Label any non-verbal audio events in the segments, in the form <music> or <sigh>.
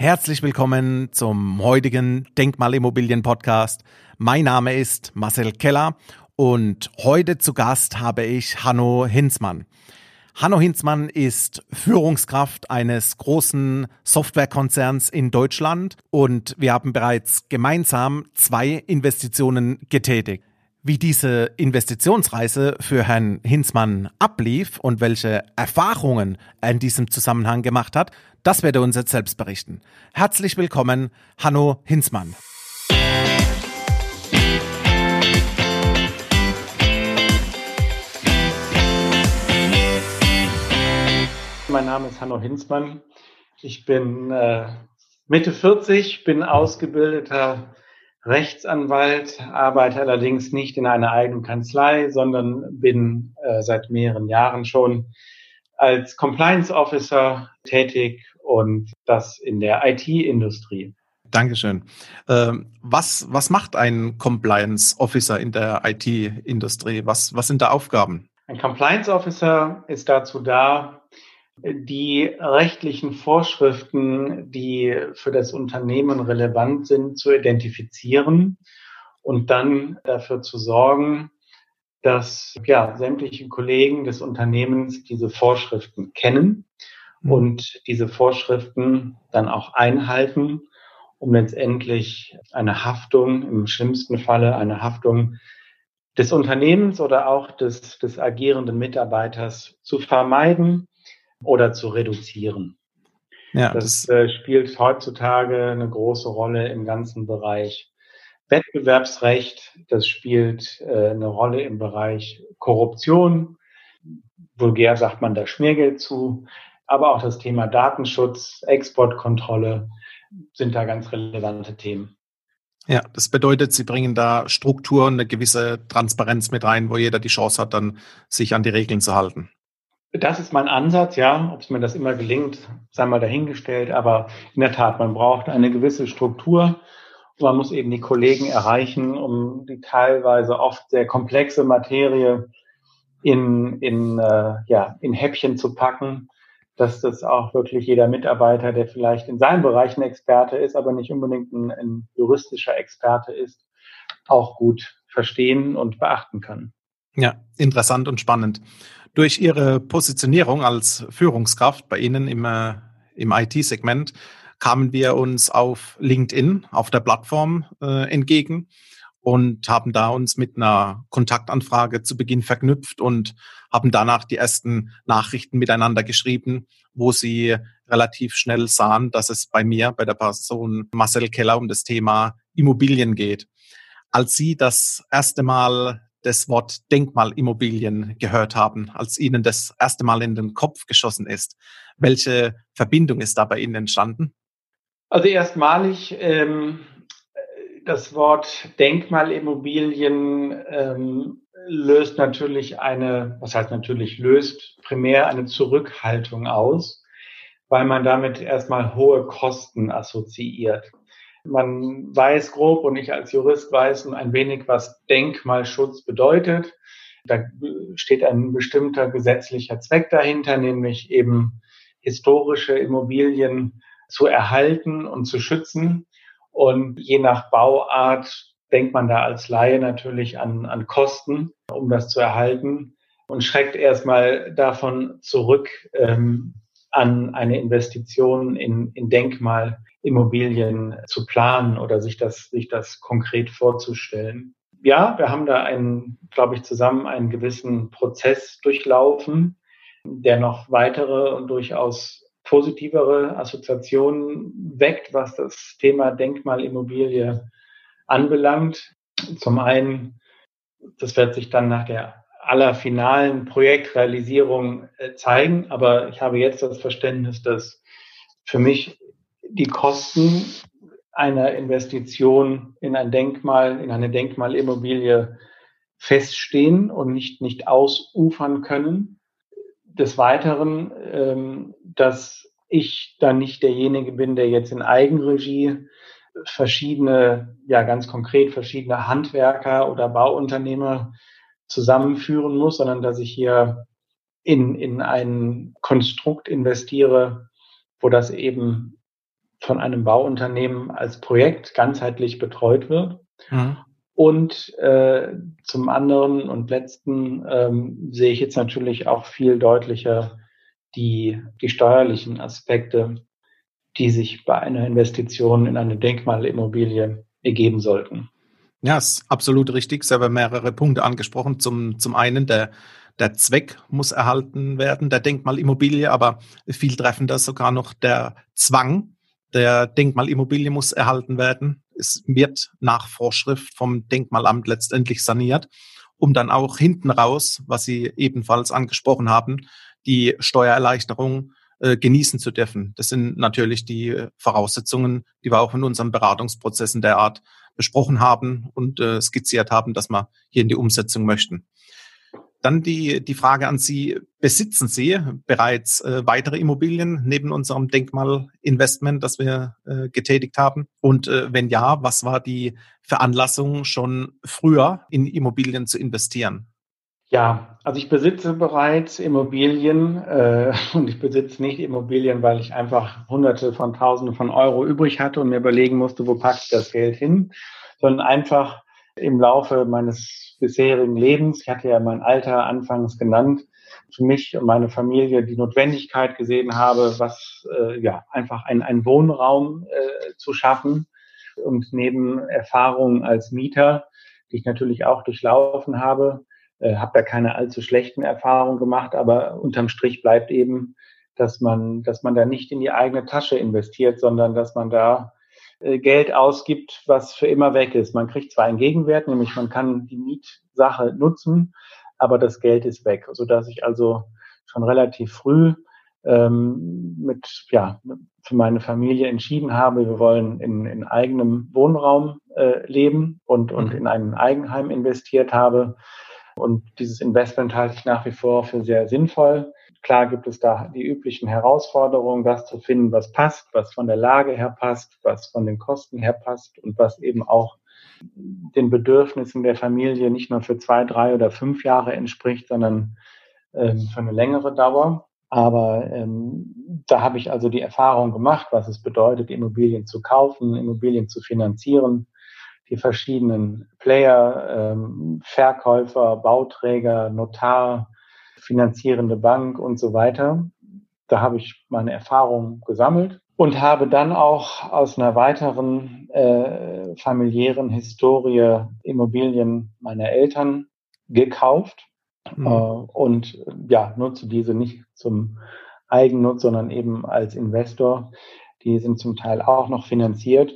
Herzlich willkommen zum heutigen Denkmalimmobilien-Podcast. Mein Name ist Marcel Keller und heute zu Gast habe ich Hanno Hinzmann. Hanno Hinzmann ist Führungskraft eines großen Softwarekonzerns in Deutschland und wir haben bereits gemeinsam zwei Investitionen getätigt. Wie diese Investitionsreise für Herrn Hinzmann ablief und welche Erfahrungen er in diesem Zusammenhang gemacht hat, das werde er uns jetzt selbst berichten. Herzlich willkommen, Hanno Hinzmann. Mein Name ist Hanno Hinzmann. Ich bin äh, Mitte 40, bin ausgebildeter Rechtsanwalt, arbeite allerdings nicht in einer eigenen Kanzlei, sondern bin äh, seit mehreren Jahren schon als Compliance Officer tätig und das in der IT-Industrie. Dankeschön. Ähm, was, was macht ein Compliance Officer in der IT-Industrie? Was, was sind da Aufgaben? Ein Compliance Officer ist dazu da, die rechtlichen Vorschriften, die für das Unternehmen relevant sind, zu identifizieren und dann dafür zu sorgen, dass ja, sämtliche Kollegen des Unternehmens diese Vorschriften kennen mhm. und diese Vorschriften dann auch einhalten, um letztendlich eine Haftung, im schlimmsten Falle eine Haftung des Unternehmens oder auch des, des agierenden Mitarbeiters zu vermeiden oder zu reduzieren. Ja, das, das äh, spielt heutzutage eine große Rolle im ganzen Bereich Wettbewerbsrecht. Das spielt äh, eine Rolle im Bereich Korruption. Vulgär sagt man da Schmiergeld zu. Aber auch das Thema Datenschutz, Exportkontrolle sind da ganz relevante Themen. Ja, das bedeutet, Sie bringen da Strukturen, eine gewisse Transparenz mit rein, wo jeder die Chance hat, dann sich an die Regeln zu halten. Das ist mein Ansatz, ja. Ob es mir das immer gelingt, sei mal dahingestellt. Aber in der Tat, man braucht eine gewisse Struktur. Man muss eben die Kollegen erreichen, um die teilweise oft sehr komplexe Materie in, in, äh, ja, in Häppchen zu packen, dass das auch wirklich jeder Mitarbeiter, der vielleicht in seinem Bereich ein Experte ist, aber nicht unbedingt ein, ein juristischer Experte ist, auch gut verstehen und beachten kann. Ja, interessant und spannend. Durch Ihre Positionierung als Führungskraft bei Ihnen im, äh, im IT-Segment kamen wir uns auf LinkedIn, auf der Plattform äh, entgegen und haben da uns mit einer Kontaktanfrage zu Beginn verknüpft und haben danach die ersten Nachrichten miteinander geschrieben, wo sie relativ schnell sahen, dass es bei mir, bei der Person Marcel Keller um das Thema Immobilien geht. Als Sie das erste Mal das Wort Denkmalimmobilien gehört haben, als Ihnen das erste Mal in den Kopf geschossen ist. Welche Verbindung ist da bei Ihnen entstanden? Also erstmalig ähm, das Wort Denkmalimmobilien ähm, löst natürlich eine, was heißt natürlich löst, primär eine Zurückhaltung aus, weil man damit erstmal hohe Kosten assoziiert. Man weiß grob und ich als Jurist weiß ein wenig, was Denkmalschutz bedeutet. Da steht ein bestimmter gesetzlicher Zweck dahinter, nämlich eben historische Immobilien zu erhalten und zu schützen. Und je nach Bauart denkt man da als Laie natürlich an, an Kosten, um das zu erhalten und schreckt erstmal davon zurück, ähm, an eine Investition in, in Denkmalimmobilien zu planen oder sich das, sich das konkret vorzustellen. Ja, wir haben da einen, glaube ich, zusammen einen gewissen Prozess durchlaufen, der noch weitere und durchaus positivere Assoziationen weckt, was das Thema Denkmalimmobilie anbelangt. Zum einen, das wird sich dann nach der aller finalen Projektrealisierung äh, zeigen, aber ich habe jetzt das Verständnis, dass für mich die Kosten einer Investition in ein Denkmal, in eine Denkmalimmobilie feststehen und nicht, nicht ausufern können. Des Weiteren, ähm, dass ich dann nicht derjenige bin, der jetzt in Eigenregie verschiedene, ja ganz konkret verschiedene Handwerker oder Bauunternehmer zusammenführen muss, sondern dass ich hier in, in ein Konstrukt investiere, wo das eben von einem Bauunternehmen als Projekt ganzheitlich betreut wird. Mhm. Und äh, zum anderen und letzten ähm, sehe ich jetzt natürlich auch viel deutlicher die, die steuerlichen Aspekte, die sich bei einer Investition in eine Denkmalimmobilie ergeben sollten. Ja, ist absolut richtig. Sie haben mehrere Punkte angesprochen. Zum, zum einen der, der Zweck muss erhalten werden, der Denkmalimmobilie, aber viel treffender sogar noch der Zwang. Der Denkmalimmobilie muss erhalten werden. Es wird nach Vorschrift vom Denkmalamt letztendlich saniert, um dann auch hinten raus, was Sie ebenfalls angesprochen haben, die Steuererleichterung äh, genießen zu dürfen. Das sind natürlich die äh, Voraussetzungen, die wir auch in unseren Beratungsprozessen der Art besprochen haben und äh, skizziert haben, dass wir hier in die Umsetzung möchten. Dann die, die Frage an Sie, besitzen Sie bereits äh, weitere Immobilien neben unserem Denkmalinvestment, das wir äh, getätigt haben? Und äh, wenn ja, was war die Veranlassung, schon früher in Immobilien zu investieren? Ja, also ich besitze bereits Immobilien äh, <laughs> und ich besitze nicht Immobilien, weil ich einfach Hunderte von Tausenden von Euro übrig hatte und mir überlegen musste, wo packe ich das Geld hin, sondern einfach im Laufe meines bisherigen Lebens, ich hatte ja mein Alter anfangs genannt, für mich und meine Familie die Notwendigkeit gesehen habe, was äh, ja einfach ein, ein Wohnraum äh, zu schaffen. Und neben Erfahrungen als Mieter, die ich natürlich auch durchlaufen habe, äh, habe da keine allzu schlechten Erfahrungen gemacht, aber unterm Strich bleibt eben, dass man, dass man da nicht in die eigene Tasche investiert, sondern dass man da äh, Geld ausgibt, was für immer weg ist. Man kriegt zwar einen Gegenwert, nämlich man kann die Mietsache nutzen, aber das Geld ist weg, so dass ich also schon relativ früh ähm, mit ja für meine Familie entschieden habe, wir wollen in, in eigenem Wohnraum äh, leben und und mhm. in ein Eigenheim investiert habe und dieses Investment halte ich nach wie vor für sehr sinnvoll. Klar gibt es da die üblichen Herausforderungen, das zu finden, was passt, was von der Lage her passt, was von den Kosten her passt und was eben auch den Bedürfnissen der Familie nicht nur für zwei, drei oder fünf Jahre entspricht, sondern ähm, für eine längere Dauer. Aber ähm, da habe ich also die Erfahrung gemacht, was es bedeutet, Immobilien zu kaufen, Immobilien zu finanzieren die verschiedenen Player, ähm, Verkäufer, Bauträger, Notar, finanzierende Bank und so weiter. Da habe ich meine Erfahrungen gesammelt und habe dann auch aus einer weiteren äh, familiären Historie Immobilien meiner Eltern gekauft mhm. äh, und ja, nutze diese nicht zum Eigennutz, sondern eben als Investor. Die sind zum Teil auch noch finanziert.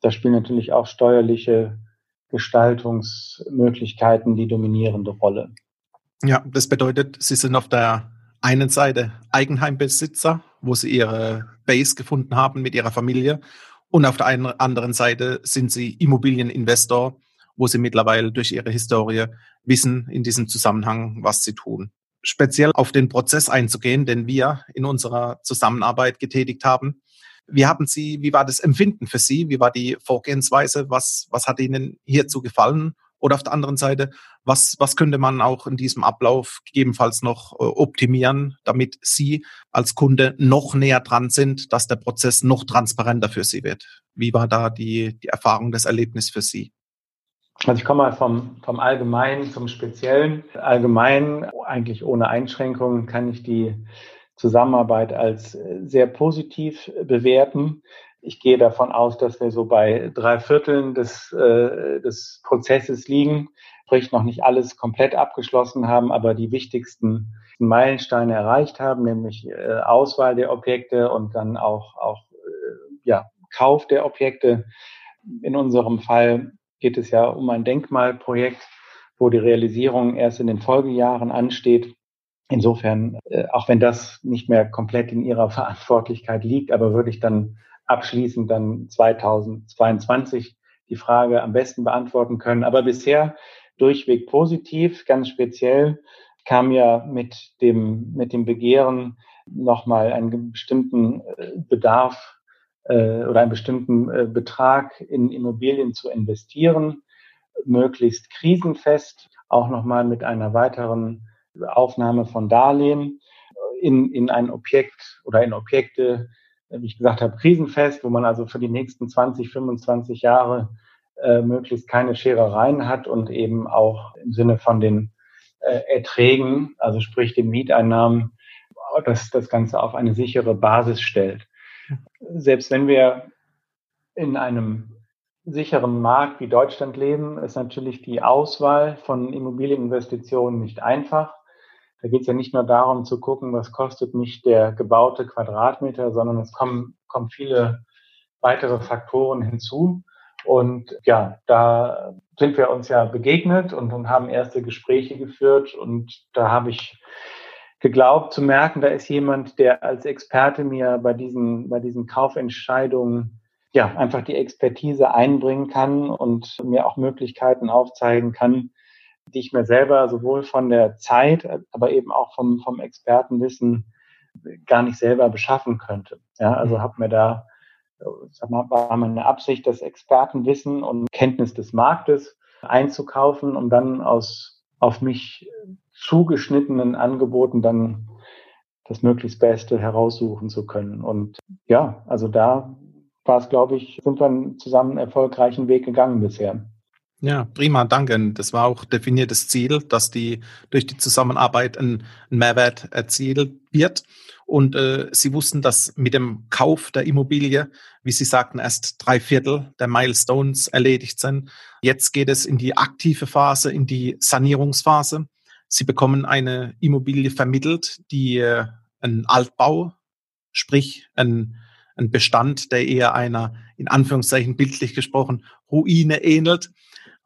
Da spielen natürlich auch steuerliche Gestaltungsmöglichkeiten die dominierende Rolle. Ja, das bedeutet, Sie sind auf der einen Seite Eigenheimbesitzer, wo Sie Ihre Base gefunden haben mit Ihrer Familie. Und auf der anderen Seite sind Sie Immobilieninvestor, wo Sie mittlerweile durch Ihre Historie wissen in diesem Zusammenhang, was Sie tun. Speziell auf den Prozess einzugehen, den wir in unserer Zusammenarbeit getätigt haben, wie haben Sie, wie war das Empfinden für Sie? Wie war die Vorgehensweise? Was, was hat Ihnen hierzu gefallen? Oder auf der anderen Seite, was, was könnte man auch in diesem Ablauf gegebenenfalls noch äh, optimieren, damit Sie als Kunde noch näher dran sind, dass der Prozess noch transparenter für Sie wird? Wie war da die, die Erfahrung, das Erlebnis für Sie? Also ich komme mal vom, vom Allgemeinen zum Speziellen. Allgemein, eigentlich ohne Einschränkungen, kann ich die Zusammenarbeit als äh, sehr positiv bewerten. Ich gehe davon aus, dass wir so bei drei Vierteln des, äh, des Prozesses liegen, sprich noch nicht alles komplett abgeschlossen haben, aber die wichtigsten Meilensteine erreicht haben, nämlich äh, Auswahl der Objekte und dann auch, auch äh, ja, Kauf der Objekte. In unserem Fall geht es ja um ein Denkmalprojekt, wo die Realisierung erst in den Folgejahren ansteht. Insofern, äh, auch wenn das nicht mehr komplett in ihrer Verantwortlichkeit liegt, aber würde ich dann abschließend dann 2022 die Frage am besten beantworten können. Aber bisher durchweg positiv, ganz speziell kam ja mit dem, mit dem Begehren nochmal einen bestimmten äh, Bedarf äh, oder einen bestimmten äh, Betrag in Immobilien zu investieren, möglichst krisenfest, auch nochmal mit einer weiteren Aufnahme von Darlehen in, in ein Objekt oder in Objekte, wie ich gesagt habe, krisenfest, wo man also für die nächsten 20, 25 Jahre äh, möglichst keine Scherereien hat und eben auch im Sinne von den äh, Erträgen, also sprich den Mieteinnahmen, dass das Ganze auf eine sichere Basis stellt. Selbst wenn wir in einem sicheren Markt wie Deutschland leben, ist natürlich die Auswahl von Immobilieninvestitionen nicht einfach. Da geht es ja nicht nur darum zu gucken, was kostet mich der gebaute Quadratmeter, sondern es kommen, kommen viele weitere Faktoren hinzu. Und ja, da sind wir uns ja begegnet und, und haben erste Gespräche geführt. Und da habe ich geglaubt zu merken, da ist jemand, der als Experte mir bei diesen, bei diesen Kaufentscheidungen ja einfach die Expertise einbringen kann und mir auch Möglichkeiten aufzeigen kann, die ich mir selber sowohl von der Zeit, aber eben auch vom, vom Expertenwissen gar nicht selber beschaffen könnte. Ja, also mhm. habe mir da, sag mal, war meine Absicht, das Expertenwissen und Kenntnis des Marktes einzukaufen, um dann aus auf mich zugeschnittenen Angeboten dann das möglichst Beste heraussuchen zu können. Und ja, also da war es, glaube ich, sind wir zusammen einen erfolgreichen Weg gegangen bisher. Ja, prima, danke. Das war auch definiertes Ziel, dass die durch die Zusammenarbeit ein, Mehrwert erzielt wird. Und äh, Sie wussten, dass mit dem Kauf der Immobilie, wie Sie sagten, erst drei Viertel der Milestones erledigt sind. Jetzt geht es in die aktive Phase, in die Sanierungsphase. Sie bekommen eine Immobilie vermittelt, die äh, ein Altbau, sprich ein, ein Bestand, der eher einer, in Anführungszeichen bildlich gesprochen, Ruine ähnelt.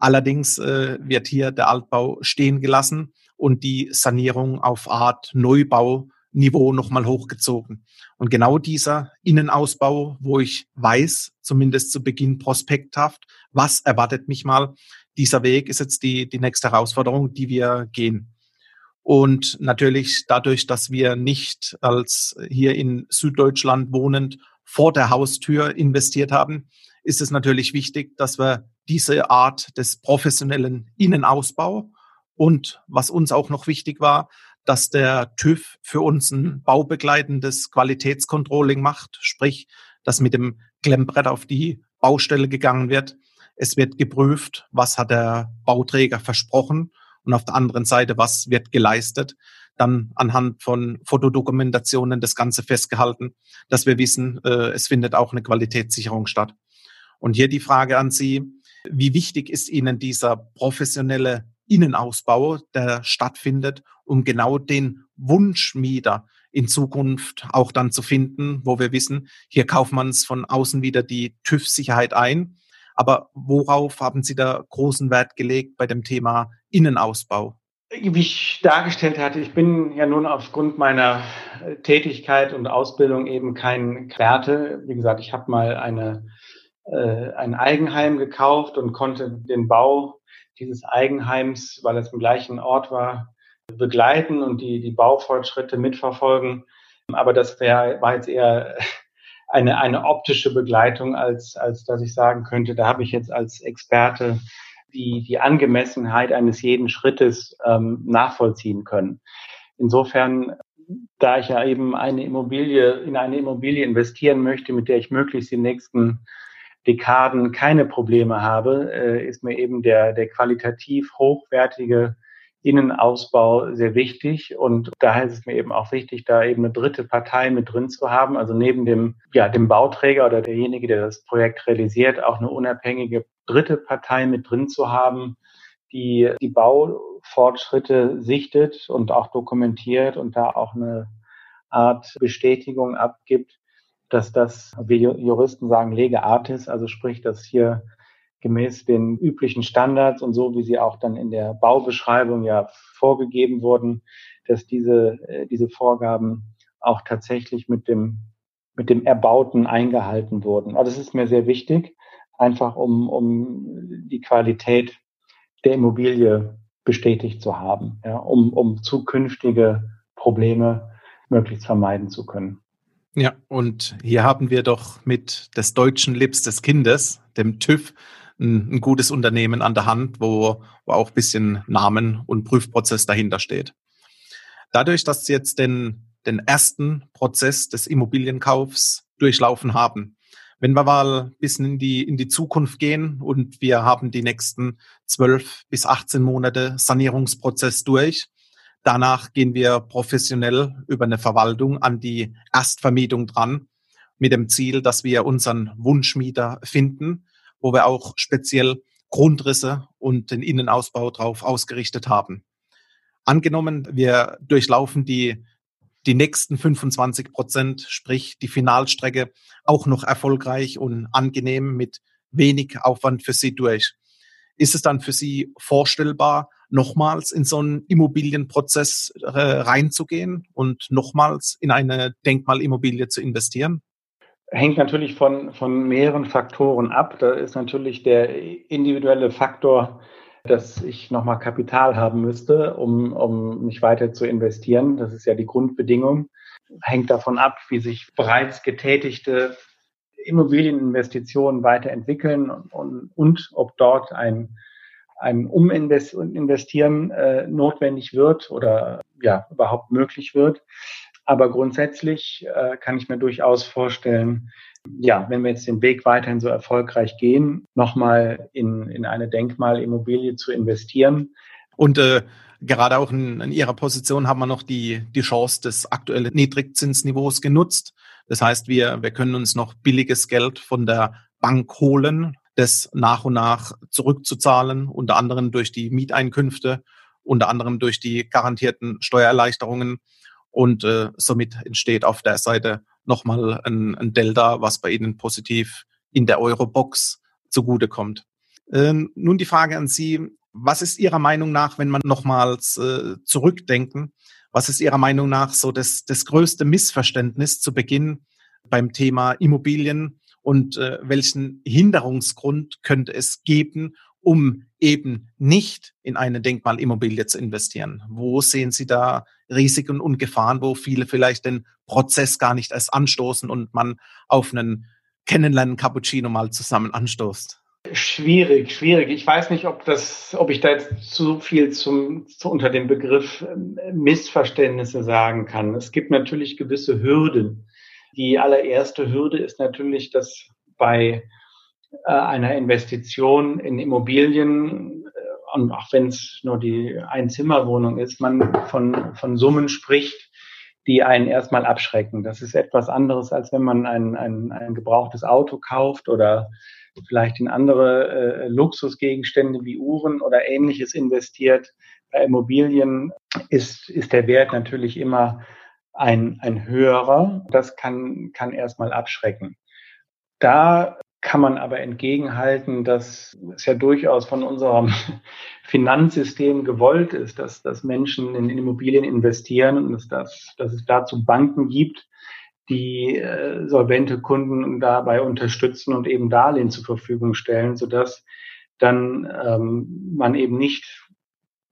Allerdings äh, wird hier der Altbau stehen gelassen und die Sanierung auf Art Neubau-Niveau nochmal hochgezogen. Und genau dieser Innenausbau, wo ich weiß, zumindest zu Beginn prospekthaft, was erwartet mich mal, dieser Weg ist jetzt die, die nächste Herausforderung, die wir gehen. Und natürlich dadurch, dass wir nicht als hier in Süddeutschland wohnend vor der Haustür investiert haben, ist es natürlich wichtig, dass wir diese Art des professionellen Innenausbau und was uns auch noch wichtig war, dass der TÜV für uns ein baubegleitendes Qualitätscontrolling macht, sprich, dass mit dem Klemmbrett auf die Baustelle gegangen wird. Es wird geprüft, was hat der Bauträger versprochen und auf der anderen Seite, was wird geleistet. Dann anhand von Fotodokumentationen das Ganze festgehalten, dass wir wissen, äh, es findet auch eine Qualitätssicherung statt. Und hier die Frage an Sie, wie wichtig ist Ihnen dieser professionelle Innenausbau, der stattfindet, um genau den Wunschmieter in Zukunft auch dann zu finden, wo wir wissen, hier kauft man es von außen wieder die TÜV-Sicherheit ein. Aber worauf haben Sie da großen Wert gelegt bei dem Thema Innenausbau? Wie ich dargestellt hatte, ich bin ja nun aufgrund meiner Tätigkeit und Ausbildung eben kein Experte. Wie gesagt, ich habe mal eine äh, ein Eigenheim gekauft und konnte den Bau dieses Eigenheims, weil es im gleichen Ort war, begleiten und die, die Baufortschritte mitverfolgen. Aber das wär, war jetzt eher <laughs> eine, eine optische Begleitung, als, als dass ich sagen könnte, da habe ich jetzt als Experte die, die Angemessenheit eines jeden Schrittes ähm, nachvollziehen können. Insofern, da ich ja eben eine Immobilie, in eine Immobilie investieren möchte, mit der ich möglichst die nächsten Dekaden keine Probleme habe, äh, ist mir eben der, der qualitativ hochwertige Innenausbau sehr wichtig. Und daher ist es mir eben auch wichtig, da eben eine dritte Partei mit drin zu haben. Also neben dem, ja, dem Bauträger oder derjenige, der das Projekt realisiert, auch eine unabhängige dritte Partei mit drin zu haben, die die Baufortschritte sichtet und auch dokumentiert und da auch eine Art Bestätigung abgibt, dass das, wie Juristen sagen, lege artis, also sprich, dass hier gemäß den üblichen Standards und so, wie sie auch dann in der Baubeschreibung ja vorgegeben wurden, dass diese, äh, diese Vorgaben auch tatsächlich mit dem, mit dem Erbauten eingehalten wurden. Also das ist mir sehr wichtig, einfach um, um die Qualität der Immobilie bestätigt zu haben, ja, um, um zukünftige Probleme möglichst vermeiden zu können. Ja, und hier haben wir doch mit des deutschen Lips des Kindes, dem TÜV, ein, ein gutes Unternehmen an der Hand, wo, wo auch ein bisschen Namen und Prüfprozess dahinter steht. Dadurch, dass Sie jetzt den, den ersten Prozess des Immobilienkaufs durchlaufen haben. Wenn wir mal ein bisschen in die, in die Zukunft gehen und wir haben die nächsten zwölf bis 18 Monate Sanierungsprozess durch, danach gehen wir professionell über eine Verwaltung an die Erstvermietung dran, mit dem Ziel, dass wir unseren Wunschmieter finden, wo wir auch speziell Grundrisse und den Innenausbau drauf ausgerichtet haben. Angenommen, wir durchlaufen die die nächsten 25 Prozent, sprich die Finalstrecke, auch noch erfolgreich und angenehm mit wenig Aufwand für Sie durch. Ist es dann für Sie vorstellbar, nochmals in so einen Immobilienprozess äh, reinzugehen und nochmals in eine Denkmalimmobilie zu investieren? Hängt natürlich von, von mehreren Faktoren ab. Da ist natürlich der individuelle Faktor dass ich nochmal Kapital haben müsste, um, um mich weiter zu investieren. Das ist ja die Grundbedingung. Hängt davon ab, wie sich bereits getätigte Immobilieninvestitionen weiterentwickeln und, und, und ob dort ein, ein Uminvestieren äh, notwendig wird oder ja überhaupt möglich wird. Aber grundsätzlich äh, kann ich mir durchaus vorstellen, ja, wenn wir jetzt den Weg weiterhin so erfolgreich gehen, nochmal in, in eine Denkmalimmobilie zu investieren. Und äh, gerade auch in, in Ihrer Position haben wir noch die, die Chance des aktuellen Niedrigzinsniveaus genutzt. Das heißt, wir, wir können uns noch billiges Geld von der Bank holen, das nach und nach zurückzuzahlen, unter anderem durch die Mieteinkünfte, unter anderem durch die garantierten Steuererleichterungen. Und äh, somit entsteht auf der Seite nochmal ein, ein Delta, was bei Ihnen positiv in der Eurobox zugutekommt. Ähm, nun die Frage an Sie, was ist Ihrer Meinung nach, wenn man nochmals äh, zurückdenken, was ist Ihrer Meinung nach so das, das größte Missverständnis zu Beginn beim Thema Immobilien und äh, welchen Hinderungsgrund könnte es geben, um eben nicht in eine Denkmalimmobilie zu investieren? Wo sehen Sie da Risiken und Gefahren, wo viele vielleicht den Prozess gar nicht erst anstoßen und man auf einen Kennenlernen Cappuccino mal zusammen anstoßt? Schwierig, schwierig. Ich weiß nicht, ob das, ob ich da jetzt zu viel zum, zu, unter dem Begriff ähm, Missverständnisse sagen kann. Es gibt natürlich gewisse Hürden. Die allererste Hürde ist natürlich, dass bei äh, einer Investition in Immobilien, äh, und auch wenn es nur die Einzimmerwohnung ist, man von, von Summen spricht, die einen erstmal abschrecken. Das ist etwas anderes, als wenn man ein, ein, ein gebrauchtes Auto kauft oder vielleicht in andere äh, Luxusgegenstände wie Uhren oder ähnliches investiert. Bei Immobilien ist, ist der Wert natürlich immer ein, ein höherer. Das kann, kann erstmal abschrecken. Da kann man aber entgegenhalten, dass es ja durchaus von unserem <laughs> Finanzsystem gewollt ist, dass, dass Menschen in Immobilien investieren und dass, dass, dass es dazu Banken gibt, die äh, solvente Kunden dabei unterstützen und eben Darlehen zur Verfügung stellen, sodass dann ähm, man eben nicht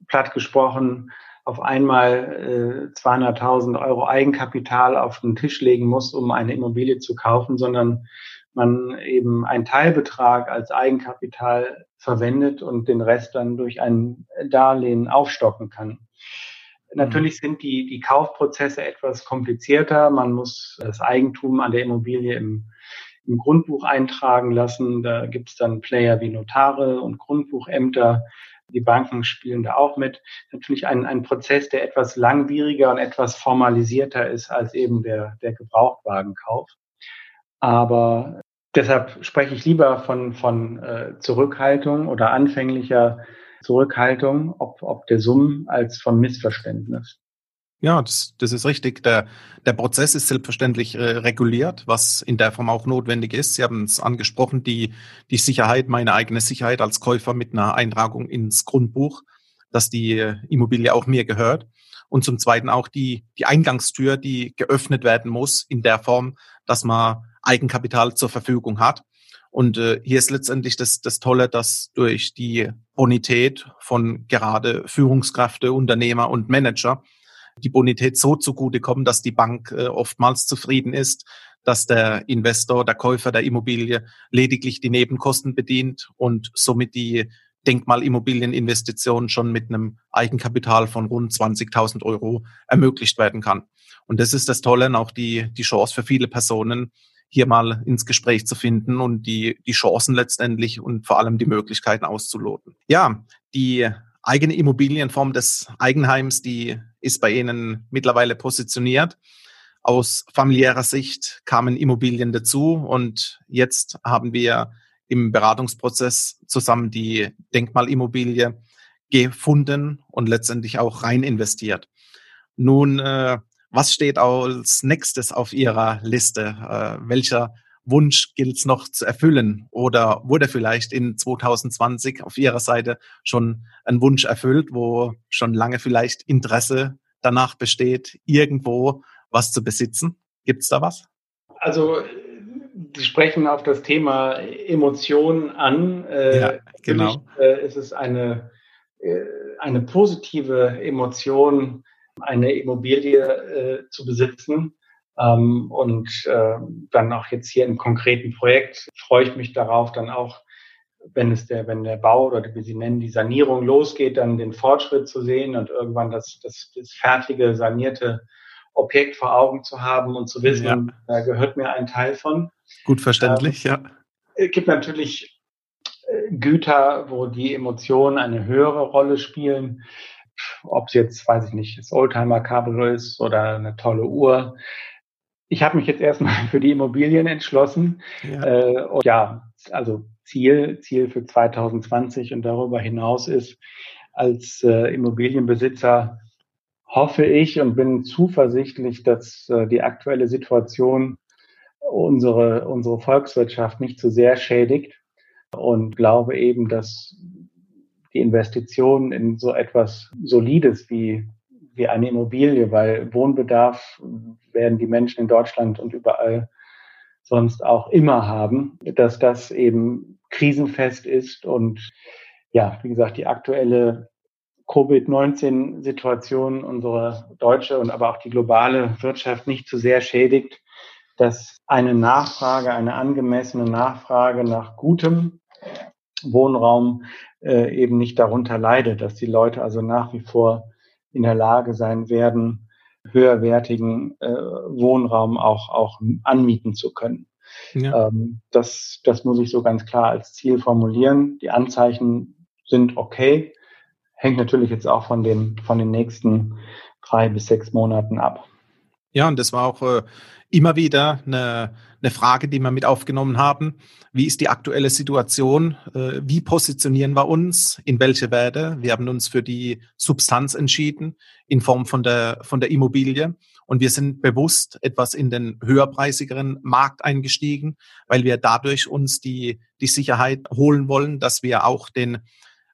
platt gesprochen auf einmal äh, 200.000 Euro Eigenkapital auf den Tisch legen muss, um eine Immobilie zu kaufen, sondern man eben einen Teilbetrag als Eigenkapital verwendet und den Rest dann durch ein Darlehen aufstocken kann. Natürlich mhm. sind die, die Kaufprozesse etwas komplizierter. Man muss das Eigentum an der Immobilie im, im Grundbuch eintragen lassen. Da gibt es dann Player wie Notare und Grundbuchämter. Die Banken spielen da auch mit. Natürlich ein, ein Prozess, der etwas langwieriger und etwas formalisierter ist als eben der, der Gebrauchtwagenkauf. Aber Deshalb spreche ich lieber von, von äh, Zurückhaltung oder anfänglicher Zurückhaltung, ob, ob der Summen, als von Missverständnis. Ja, das, das ist richtig. Der, der Prozess ist selbstverständlich äh, reguliert, was in der Form auch notwendig ist. Sie haben es angesprochen, die, die Sicherheit, meine eigene Sicherheit als Käufer mit einer Eintragung ins Grundbuch, dass die äh, Immobilie auch mir gehört. Und zum Zweiten auch die, die Eingangstür, die geöffnet werden muss in der Form, dass man Eigenkapital zur Verfügung hat. Und äh, hier ist letztendlich das, das Tolle, dass durch die Bonität von gerade Führungskräfte, Unternehmer und Manager die Bonität so zugutekommt, dass die Bank äh, oftmals zufrieden ist, dass der Investor, der Käufer der Immobilie lediglich die Nebenkosten bedient und somit die Denkmalimmobilieninvestition schon mit einem Eigenkapital von rund 20.000 Euro ermöglicht werden kann. Und das ist das Tolle und auch die, die Chance für viele Personen, hier mal ins Gespräch zu finden und die, die Chancen letztendlich und vor allem die Möglichkeiten auszuloten. Ja, die eigene Immobilienform des Eigenheims, die ist bei Ihnen mittlerweile positioniert. Aus familiärer Sicht kamen Immobilien dazu und jetzt haben wir im Beratungsprozess zusammen die Denkmalimmobilie gefunden und letztendlich auch rein investiert. Nun, äh, was steht als nächstes auf Ihrer Liste? Äh, welcher Wunsch gilt es noch zu erfüllen? Oder wurde vielleicht in 2020 auf Ihrer Seite schon ein Wunsch erfüllt, wo schon lange vielleicht Interesse danach besteht, irgendwo was zu besitzen? Gibt es da was? Also Sie sprechen auf das Thema Emotionen an. Äh, ja, genau. Äh, ist es eine, äh, eine positive Emotion, eine Immobilie zu besitzen. Ähm, und äh, dann auch jetzt hier im konkreten Projekt freue ich mich darauf, dann auch, wenn es der, wenn der Bau oder wie Sie nennen, die Sanierung losgeht, dann den Fortschritt zu sehen und irgendwann das, das, das fertige, sanierte Objekt vor Augen zu haben und zu wissen, ja. da gehört mir ein Teil von. Gut verständlich, ähm, ja. Es gibt natürlich äh, Güter, wo die Emotionen eine höhere Rolle spielen ob es jetzt, weiß ich nicht, das Oldtimer Cabrio ist oder eine tolle Uhr. Ich habe mich jetzt erstmal <laughs> für die Immobilien entschlossen. Ja. Äh, und ja, also Ziel, Ziel für 2020 und darüber hinaus ist, als äh, Immobilienbesitzer hoffe ich und bin zuversichtlich, dass äh, die aktuelle Situation unsere, unsere Volkswirtschaft nicht zu sehr schädigt und glaube eben, dass die Investition in so etwas Solides wie, wie eine Immobilie, weil Wohnbedarf werden die Menschen in Deutschland und überall sonst auch immer haben, dass das eben krisenfest ist. Und ja, wie gesagt, die aktuelle Covid-19-Situation unsere deutsche und aber auch die globale Wirtschaft nicht zu sehr schädigt, dass eine Nachfrage, eine angemessene Nachfrage nach gutem Wohnraum äh, eben nicht darunter leidet, dass die Leute also nach wie vor in der Lage sein werden, höherwertigen äh, Wohnraum auch, auch anmieten zu können. Ja. Ähm, das, das muss ich so ganz klar als Ziel formulieren. Die Anzeichen sind okay, hängt natürlich jetzt auch von den, von den nächsten drei bis sechs Monaten ab. Ja, und das war auch äh, immer wieder eine, eine Frage, die wir mit aufgenommen haben. Wie ist die aktuelle Situation? Äh, wie positionieren wir uns? In welche Werte? Wir haben uns für die Substanz entschieden in Form von der, von der Immobilie. Und wir sind bewusst etwas in den höherpreisigeren Markt eingestiegen, weil wir dadurch uns die, die Sicherheit holen wollen, dass wir auch den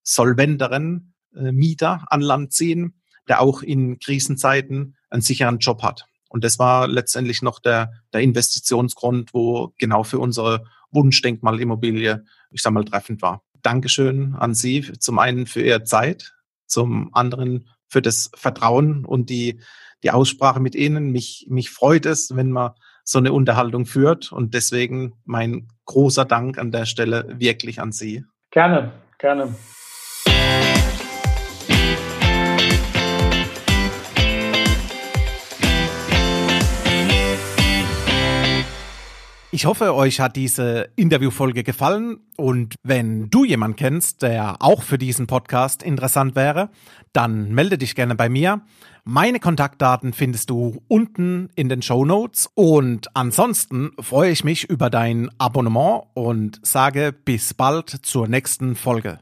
solventeren äh, Mieter an Land ziehen, der auch in Krisenzeiten einen sicheren Job hat. Und das war letztendlich noch der, der Investitionsgrund, wo genau für unsere Wunschdenkmalimmobilie, ich sag mal, treffend war. Dankeschön an Sie zum einen für Ihre Zeit, zum anderen für das Vertrauen und die, die Aussprache mit Ihnen. Mich, mich freut es, wenn man so eine Unterhaltung führt und deswegen mein großer Dank an der Stelle wirklich an Sie. Gerne, gerne. Ich hoffe, euch hat diese Interviewfolge gefallen und wenn du jemanden kennst, der auch für diesen Podcast interessant wäre, dann melde dich gerne bei mir. Meine Kontaktdaten findest du unten in den Show Notes und ansonsten freue ich mich über dein Abonnement und sage bis bald zur nächsten Folge.